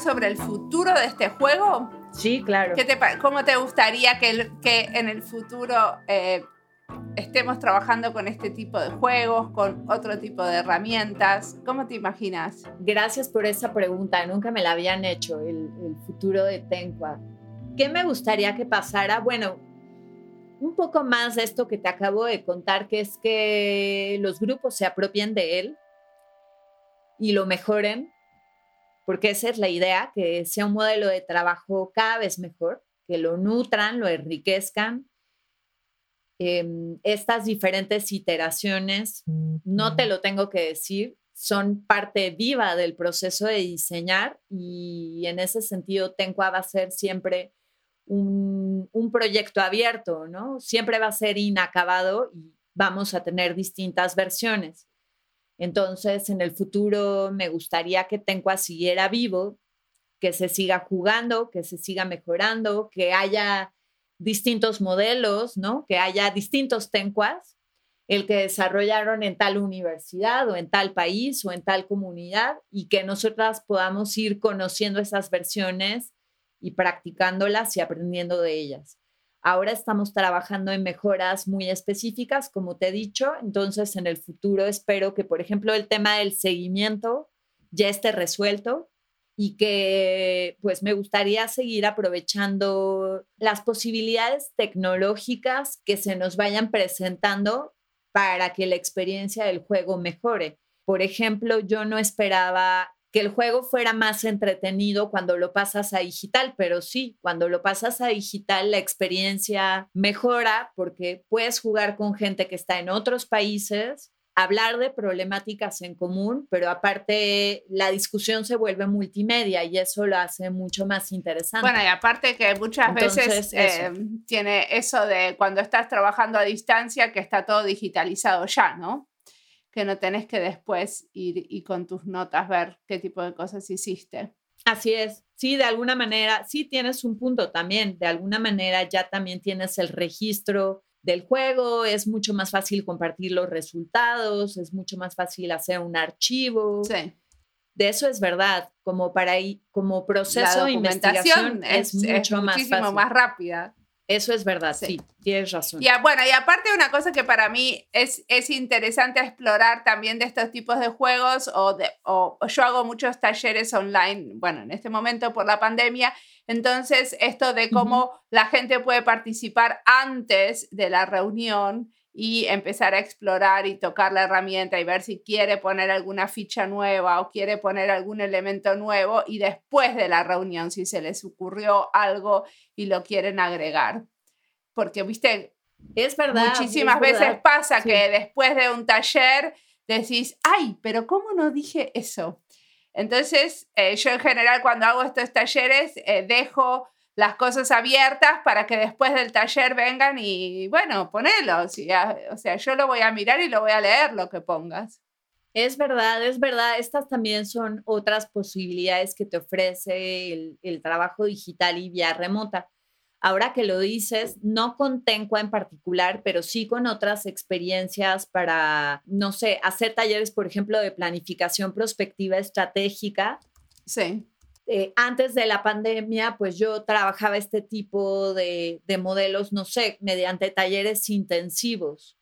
Sobre el futuro de este juego? Sí, claro. ¿Qué te, ¿Cómo te gustaría que, que en el futuro eh, estemos trabajando con este tipo de juegos, con otro tipo de herramientas? ¿Cómo te imaginas? Gracias por esa pregunta. Nunca me la habían hecho, el, el futuro de Tenqua. ¿Qué me gustaría que pasara? Bueno, un poco más de esto que te acabo de contar, que es que los grupos se apropien de él y lo mejoren porque esa es la idea, que sea un modelo de trabajo cada vez mejor, que lo nutran, lo enriquezcan. Em, estas diferentes iteraciones, no te lo tengo que decir, son parte viva del proceso de diseñar y en ese sentido Tencua va a ser siempre un, un, proyecto abierto, ¿no? Siempre va a ser inacabado y vamos a tener distintas versiones. Entonces, en el futuro me gustaría que Tencua siguiera vivo, que se siga jugando, que se siga mejorando, que haya distintos modelos, ¿no? Que haya distintos Tencuas, el que desarrollaron en tal universidad o en tal país o en tal comunidad y que nosotras podamos ir conociendo esas versiones y practicándolas y aprendiendo de ellas. Ahora estamos trabajando en mejoras muy específicas, como te he dicho, entonces en el futuro espero que, por ejemplo, el tema del seguimiento ya esté resuelto y que pues me gustaría seguir aprovechando las posibilidades tecnológicas que se nos vayan presentando para que la experiencia del juego mejore. Por ejemplo, yo no esperaba que el juego fuera más entretenido cuando lo pasas a digital, pero sí, cuando lo pasas a digital la experiencia mejora porque puedes jugar con gente que está en otros países, hablar de problemáticas en común, pero aparte la discusión se vuelve multimedia y eso lo hace mucho más interesante. Bueno, y aparte que muchas veces eh, tiene eso de cuando estás trabajando a distancia que está todo digitalizado ya, ¿no? Que no tenés que después ir y con tus notas ver qué tipo de cosas hiciste. Así es, sí, de alguna manera, sí tienes un punto también, de alguna manera ya también tienes el registro del juego, es mucho más fácil compartir los resultados, es mucho más fácil hacer un archivo. Sí. De eso es verdad, como para como proceso de investigación es, mucho más muchísimo más rápida. Eso es verdad, sí, tienes razón. Ya, bueno, y aparte una cosa que para mí es, es interesante explorar también de estos tipos de juegos, o, de, o, yo hago muchos talleres online, bueno, en este momento por la pandemia, entonces esto de cómo la gente puede participar antes de la reunión y empezar a explorar y tocar la herramienta y ver si quiere poner alguna ficha nueva o quiere poner algún elemento nuevo y después de la reunión si se les ocurrió algo y lo quieren agregar. Porque, viste, es verdad. Muchísimas veces pasa que después de un taller decís, ay, pero ¿cómo no dije eso? Entonces, eh, yo en general cuando hago estos talleres eh, dejo las cosas abiertas para que después del taller vengan y, bueno, ponelo. O sea, yo lo voy a mirar y lo voy a leer lo que pongas. Es verdad, es verdad. Estas también son otras posibilidades que te ofrece el, el trabajo digital y vía remota. Ahora que lo dices, no con Tencua en particular, pero sí con otras experiencias para, no sé, hacer talleres, por ejemplo, de planificación prospectiva estratégica. Sí eh, antes de la pandemia, pues yo trabajaba este tipo de, de, modelos, no sé, mediante talleres intensivos.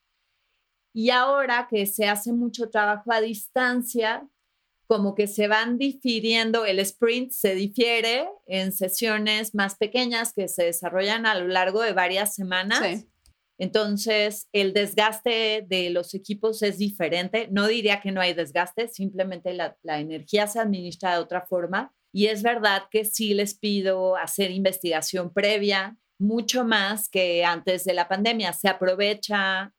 Y ahora que se hace mucho trabajo a distancia, como que se van difiriendo, el sprint se difiere en sesiones más pequeñas que se desarrollan a lo largo de varias semanas. Entonces, el desgaste de los equipos es diferente. No diría que no hay desgaste, simplemente la, la energía se administra de otra forma y es verdad que sí les pido hacer investigación previa, mucho más que antes de la pandemia. Se aprovecha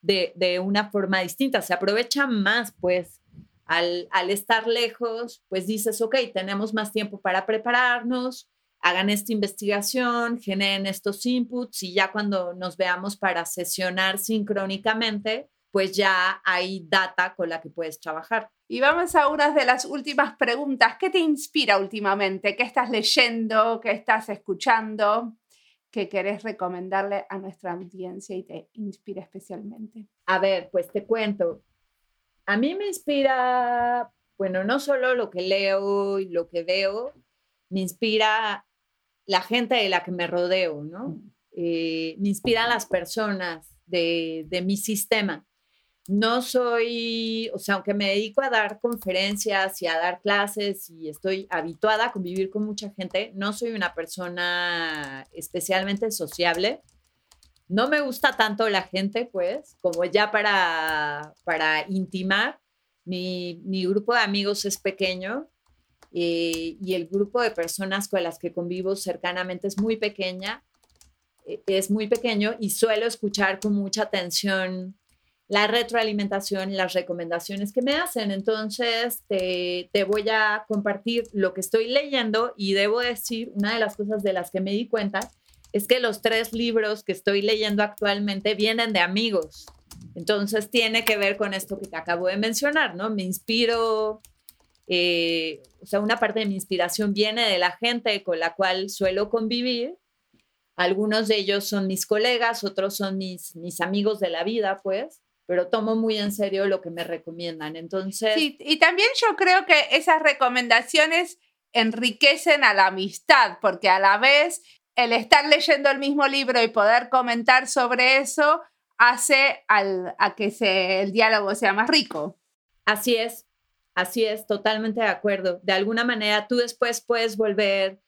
de, una forma distinta, se aprovecha más, pues, al, al, estar lejos, pues dices, ok, tenemos más tiempo para prepararnos, hagan esta investigación, generen estos inputs y ya cuando nos veamos para sesionar sincrónicamente, pues ya hay data con la que puedes trabajar. Y vamos a una de las últimas preguntas. ¿Qué te inspira últimamente? ¿Qué estás leyendo? ¿Qué estás escuchando? ¿Qué querés recomendarle a nuestra audiencia y te inspira especialmente? A ver, pues te cuento. A mí me inspira, bueno, no solo lo que leo y lo que veo, me inspira la gente de la que me rodeo, ¿no? Mm. Eh, me inspiran las personas de, de mi sistema no soy, o sea, aunque me dedico a dar conferencias y a dar clases y estoy habituada a convivir con mucha gente, no soy una persona especialmente sociable. No me gusta tanto la gente, pues, como ya para, para intimar. Mi, grupo de amigos es pequeño eh, y el grupo de personas con las que convivo cercanamente es muy pequeña, eh, es muy pequeño y suelo escuchar con mucha atención la retroalimentación y las recomendaciones que me hacen. Entonces, te, voy a compartir lo que estoy leyendo y debo decir, una de las cosas de las que me di cuenta es que los tres libros que estoy leyendo actualmente vienen de amigos. Entonces, tiene que ver con esto que te acabo de mencionar, ¿no? Me inspiro, eh, o sea, una parte de mi inspiración viene de la gente con la cual suelo convivir. Algunos de ellos son mis colegas, otros son mis, mis amigos de la vida, pues pero tomo muy en serio lo que me recomiendan. Entonces. Sí, y también yo creo que esas recomendaciones enriquecen a la amistad, porque a la vez el estar leyendo el mismo libro y poder comentar sobre eso hace a que el diálogo sea más rico. Así es, así es, totalmente de acuerdo. De alguna manera tú después puedes volver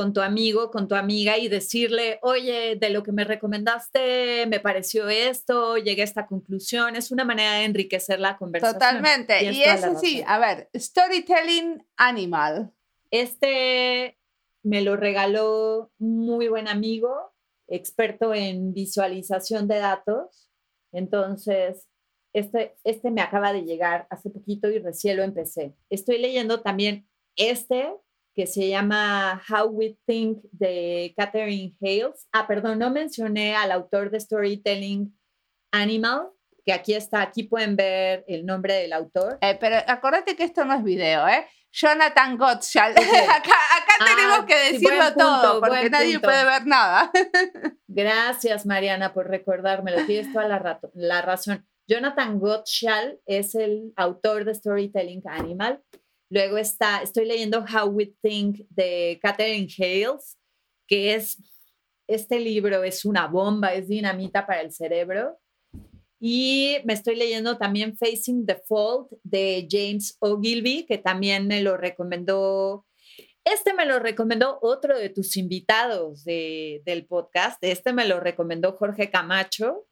con tu amigo, con tu amiga y decirle, oye, de lo que me recomendaste, me pareció esto, llegué a esta conclusión. Es una manera de enriquecer la conversación. Totalmente. Y, eso sí, a ver, Storytelling Animal. Este me lo regaló un muy buen amigo, experto en visualización de datos. Entonces, este, este me acaba de llegar hace poquito y recién lo empecé. Estoy leyendo también este que se llama How We Think de Catherine Hales. Ah, perdón, no mencioné al autor de Storytelling Animal, que aquí está, aquí pueden ver el nombre del autor. Eh, pero acuérdate que esto no es video, ¿eh? Jonathan Gottschall. acá, ah, tenemos que decirlo todo, porque nadie puede ver nada. Gracias, Mariana, por recordármelo. Tienes toda la, la razón. Jonathan Gottschall es el autor de Storytelling Animal Luego está, estoy leyendo How We Think de Catherine Hales, que es, este libro es una bomba, es dinamita para el cerebro. Y me estoy leyendo también Facing the Fault de James Ogilvy, que también me lo recomendó. Este me lo recomendó otro de tus invitados del podcast. Este me lo recomendó Jorge Camacho.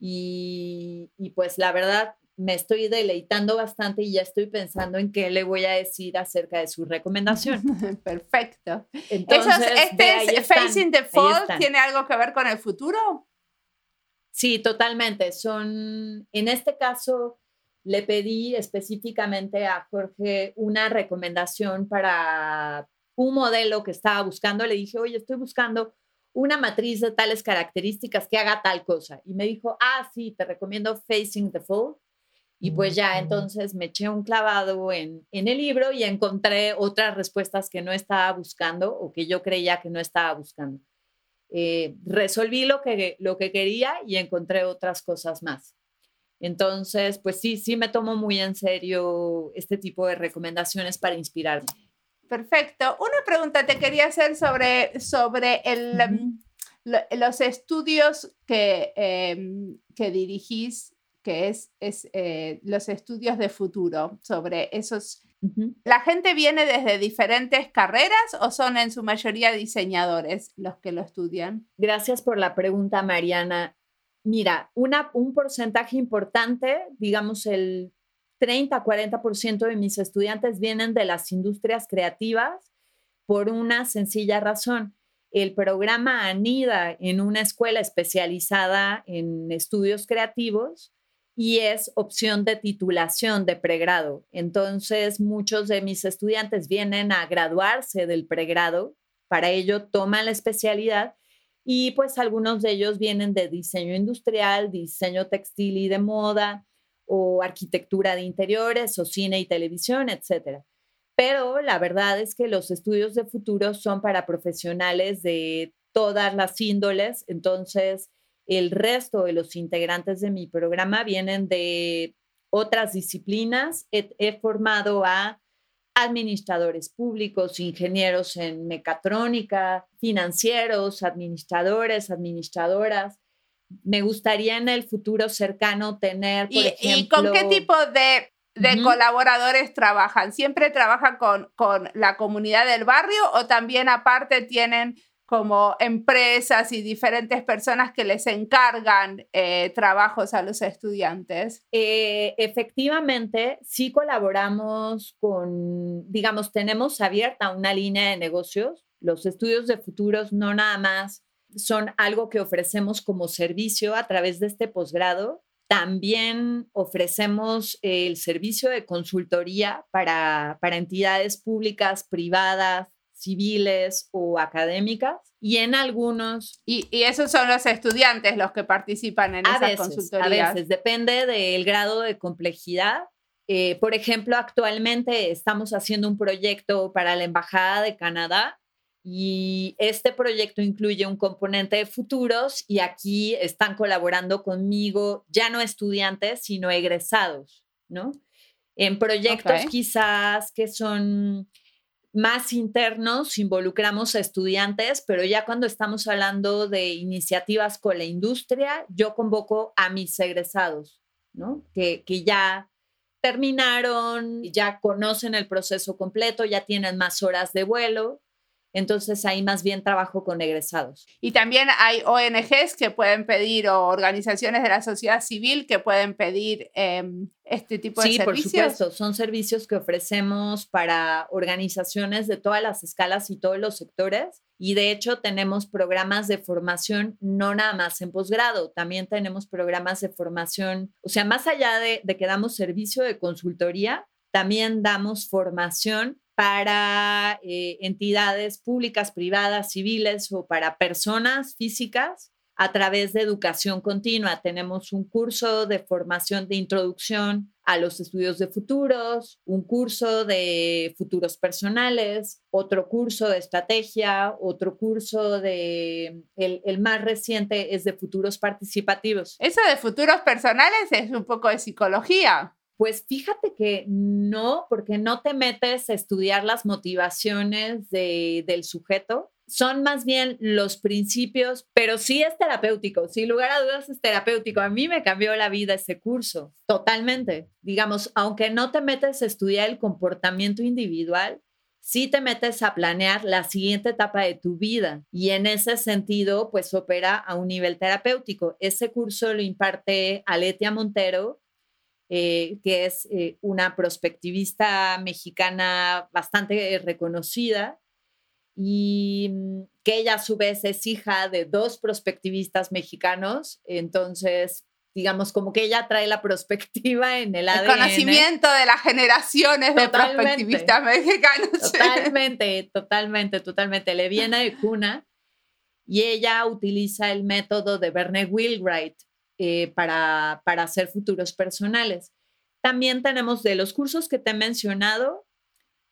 Y pues la verdad, me estoy deleitando bastante y ya estoy pensando en qué le voy a decir acerca de su recomendación. Perfecto. Entonces, este Facing the Fall tiene algo que ver con el futuro. Sí, totalmente. Son, en este caso, le pedí específicamente a Jorge una recomendación para un modelo que estaba buscando. Le dije, oye, estoy buscando una matriz de tales características que haga tal cosa. Y me dijo, ah, sí, te recomiendo Facing the Fall y pues ya entonces me eché un clavado en, en, el libro y encontré otras respuestas que no estaba buscando o que yo creía que no estaba buscando. Eh, resolví lo que, lo que quería y encontré otras cosas más. Entonces, pues sí, sí me tomo muy en serio este tipo de recomendaciones para inspirarme. Perfecto. Una pregunta te quería hacer sobre, sobre el, em, los estudios que, em, que dirigís que es, es eh, los estudios de futuro sobre esos. ¿La gente viene desde diferentes carreras o son en su mayoría diseñadores los que lo estudian? Gracias por la pregunta, Mariana. Mira, una, un porcentaje importante, digamos el 30-40% de mis estudiantes vienen de las industrias creativas por una sencilla razón. El programa anida en una escuela especializada en estudios creativos y es opción de titulación de pregrado. Entonces, muchos de mis estudiantes vienen a graduarse del pregrado, para ello toman la especialidad y pues algunos de ellos vienen de diseño industrial, diseño textil y de moda o arquitectura de interiores o cine y televisión, etc. Pero la verdad es que los estudios de futuro son para profesionales de todas las índoles, entonces el resto de los integrantes de mi programa vienen de otras disciplinas. He, formado a administradores públicos, ingenieros en mecatrónica, financieros, administradores, administradoras. Me gustaría en el futuro cercano tener, por ¿Y, ejemplo... ¿Y con qué tipo de, colaboradores trabajan? ¿Siempre trabajan con, con la comunidad del barrio o también aparte tienen como empresas y diferentes personas que les encargan eh, trabajos a los estudiantes? Eh, efectivamente, sí colaboramos con, digamos, tenemos abierta una línea de negocios. Los estudios de futuros no nada más son algo que ofrecemos como servicio a través de este posgrado, También ofrecemos el servicio de consultoría para, para entidades públicas, privadas, civiles o académicas y en algunos... Y, esos son los estudiantes los que participan en esas veces, consultorías. A veces, depende del grado de complejidad. Eh, por ejemplo, actualmente estamos haciendo un proyecto para la Embajada de Canadá y este proyecto incluye un componente de futuros y aquí están colaborando conmigo ya no estudiantes, sino egresados, ¿no? En proyectos quizás que son más internos involucramos a estudiantes, pero ya cuando estamos hablando de iniciativas con la industria, yo convoco a mis egresados, ¿no? Que, que ya terminaron, ya conocen el proceso completo, ya tienen más horas de vuelo entonces ahí más bien trabajo con egresados. Y también hay ONGs que pueden pedir o organizaciones de la sociedad civil que pueden pedir em, este tipo de servicios. Sí, por supuesto. Son servicios que ofrecemos para organizaciones de todas las escalas y todos los sectores. Y de hecho tenemos programas de formación no nada más en posgrado, también tenemos programas de formación, o sea, más allá de, de que damos servicio de consultoría, también damos formación para eh, entidades públicas, privadas, civiles o para personas físicas a través de educación continua. Tenemos un curso de formación de introducción a los estudios de futuros, un curso de futuros personales, otro curso de estrategia, otro curso de, el, el, más reciente es de futuros participativos. Eso de futuros personales es un poco de psicología. Pues fíjate que no, porque no te metes a estudiar las motivaciones del sujeto. Son más bien los principios, pero sí es terapéutico, sin lugar a dudas es terapéutico. A mí me cambió la vida ese curso, totalmente. Digamos, aunque no te metes a estudiar el comportamiento individual, sí te metes a planear la siguiente etapa de tu vida y en ese sentido, pues opera a un nivel terapéutico. Ese curso lo imparte Aletia Montero, eh, que es eh, una prospectivista mexicana bastante reconocida y mm, que ella a su vez es hija de dos prospectivistas mexicanos, entonces digamos como que ella trae la prospectiva en el ADN. El conocimiento de las generaciones de prospectivistas mexicanos. Totalmente, totalmente, totalmente. Le viene de cuna y ella utiliza el método de Verne Wheelwright, eh, para, para hacer futuros personales. También tenemos de los cursos que te he mencionado,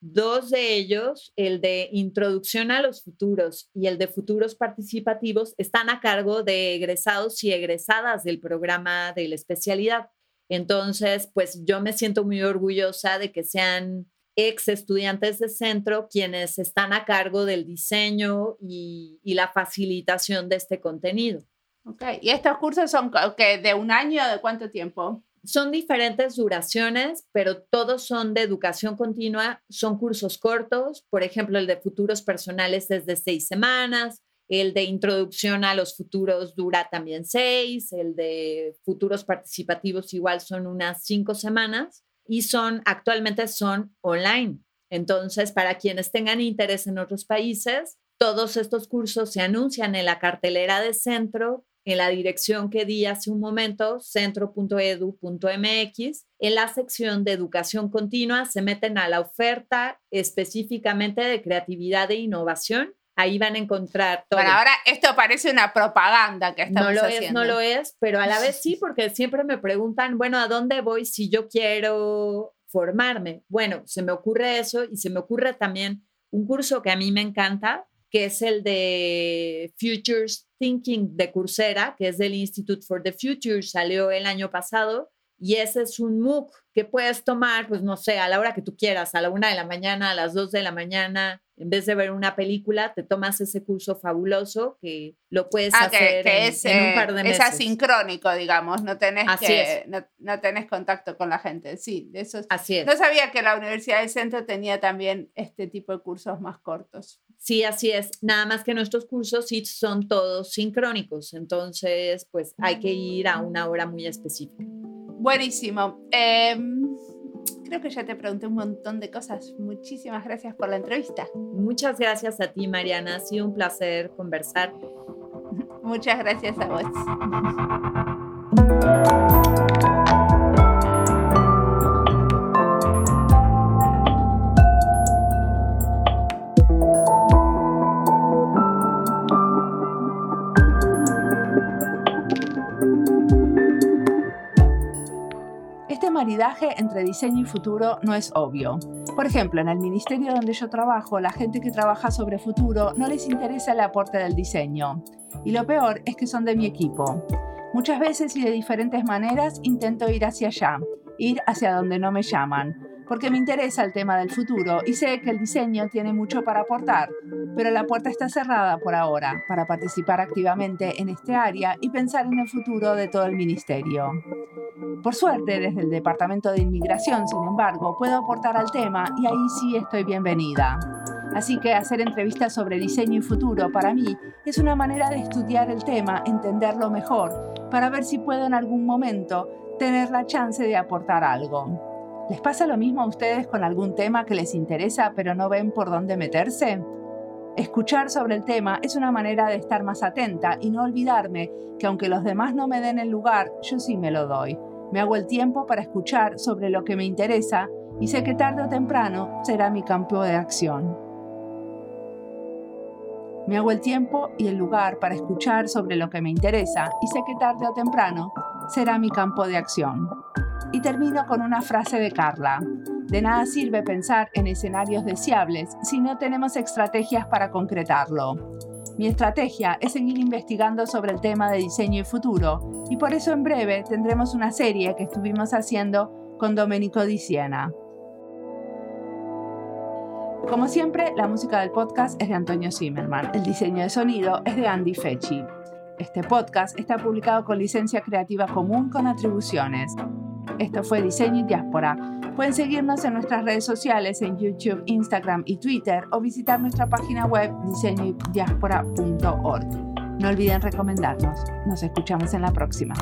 dos de ellos, el de introducción a los futuros y el de futuros participativos, están a cargo de egresados y egresadas del programa de la especialidad. Entonces, pues yo me siento muy orgullosa de que sean ex estudiantes de centro quienes están a cargo del diseño y, y la facilitación de este contenido. Ok, ¿y estos cursos son de un año o de cuánto tiempo? Son diferentes duraciones, pero todos son de educación continua, son cursos cortos, por ejemplo, el de futuros personales desde seis semanas, el de introducción a los futuros dura también seis, el de futuros participativos igual son unas cinco semanas y son actualmente son online. Entonces, para quienes tengan interés en otros países, todos estos cursos se anuncian en la cartelera de centro en la dirección que di hace un momento, centro.edu.mx, en la sección de educación continua se meten a la oferta específicamente de creatividad e innovación. Ahí van a encontrar todo. Bueno, ahora esto parece una propaganda que estamos no lo haciendo. Es, no lo es, pero a la vez sí, porque siempre me preguntan, bueno, ¿a dónde voy si yo quiero formarme? Bueno, se me ocurre eso y se me ocurre también un curso que a mí me encanta, que es el de Futures Thinking de Coursera, que es del Institute for the Future, salió el año pasado. Y ese es un MOOC que puedes tomar, pues no sé, a la hora que tú quieras, a la una de la mañana, a las dos de la mañana, en vez de ver una película, te tomas ese curso fabuloso que lo puedes ah, hacer en, es, un par de meses. Es asincrónico, digamos, no tenés, que, no, tenés contacto con la gente. Sí, eso es. Así es. No sabía que la Universidad del Centro tenía también este tipo de cursos más cortos. Sí, así es. Nada más que nuestros cursos sí son todos sincrónicos, entonces pues hay que ir a una hora muy específica. Buenísimo. Em, creo que ya te pregunté un montón de cosas. Muchísimas gracias por la entrevista. Muchas gracias a ti, Mariana. Ha sido un placer conversar. Muchas gracias a vos. Maridaje entre diseño y futuro no es obvio. Por ejemplo, en el ministerio donde yo trabajo, la gente que trabaja sobre futuro no les interesa el aporte del diseño. Y lo peor es que son de mi equipo. Muchas veces y de diferentes maneras intento ir hacia allá, ir hacia donde no me llaman, porque me interesa el tema del futuro y sé que el diseño tiene mucho para aportar, pero la puerta está cerrada por ahora para participar activamente en este área y pensar en el futuro de todo el ministerio. Por suerte, desde el Departamento de Inmigración, sin embargo, puedo aportar al tema y ahí sí estoy bienvenida. Así que hacer entrevistas sobre diseño y futuro para mí es una manera de estudiar el tema, entenderlo mejor, para ver si puedo en algún momento tener la chance de aportar algo. ¿Les pasa lo mismo a ustedes con algún tema que les interesa pero no ven por dónde meterse? Escuchar sobre el tema es una manera de estar más atenta y no olvidarme que aunque los demás no me den el lugar, yo sí me lo doy. Me hago el tiempo para escuchar sobre lo que me interesa y sé que tarde o temprano será mi campo de acción. Me hago el tiempo y el lugar para escuchar sobre lo que me interesa y sé que tarde o temprano será mi campo de acción. Y termino con una frase de Carla. De nada sirve pensar en escenarios deseables si no tenemos estrategias para concretarlo. Mi estrategia es seguir investigando sobre el tema de diseño y futuro, y por eso en breve tendremos una serie que estuvimos haciendo con Domenico Di Siena. Como siempre, la música del podcast es de Antonio Zimmerman, el diseño de sonido es de Andy Fechi. Este podcast está publicado con licencia creativa común con atribuciones. Esto fue Diseño y Diáspora. Pueden seguirnos en nuestras redes sociales en YouTube, Instagram y Twitter o visitar nuestra página web diseñoydiáspora.org. No olviden recomendarnos. Nos escuchamos en la próxima.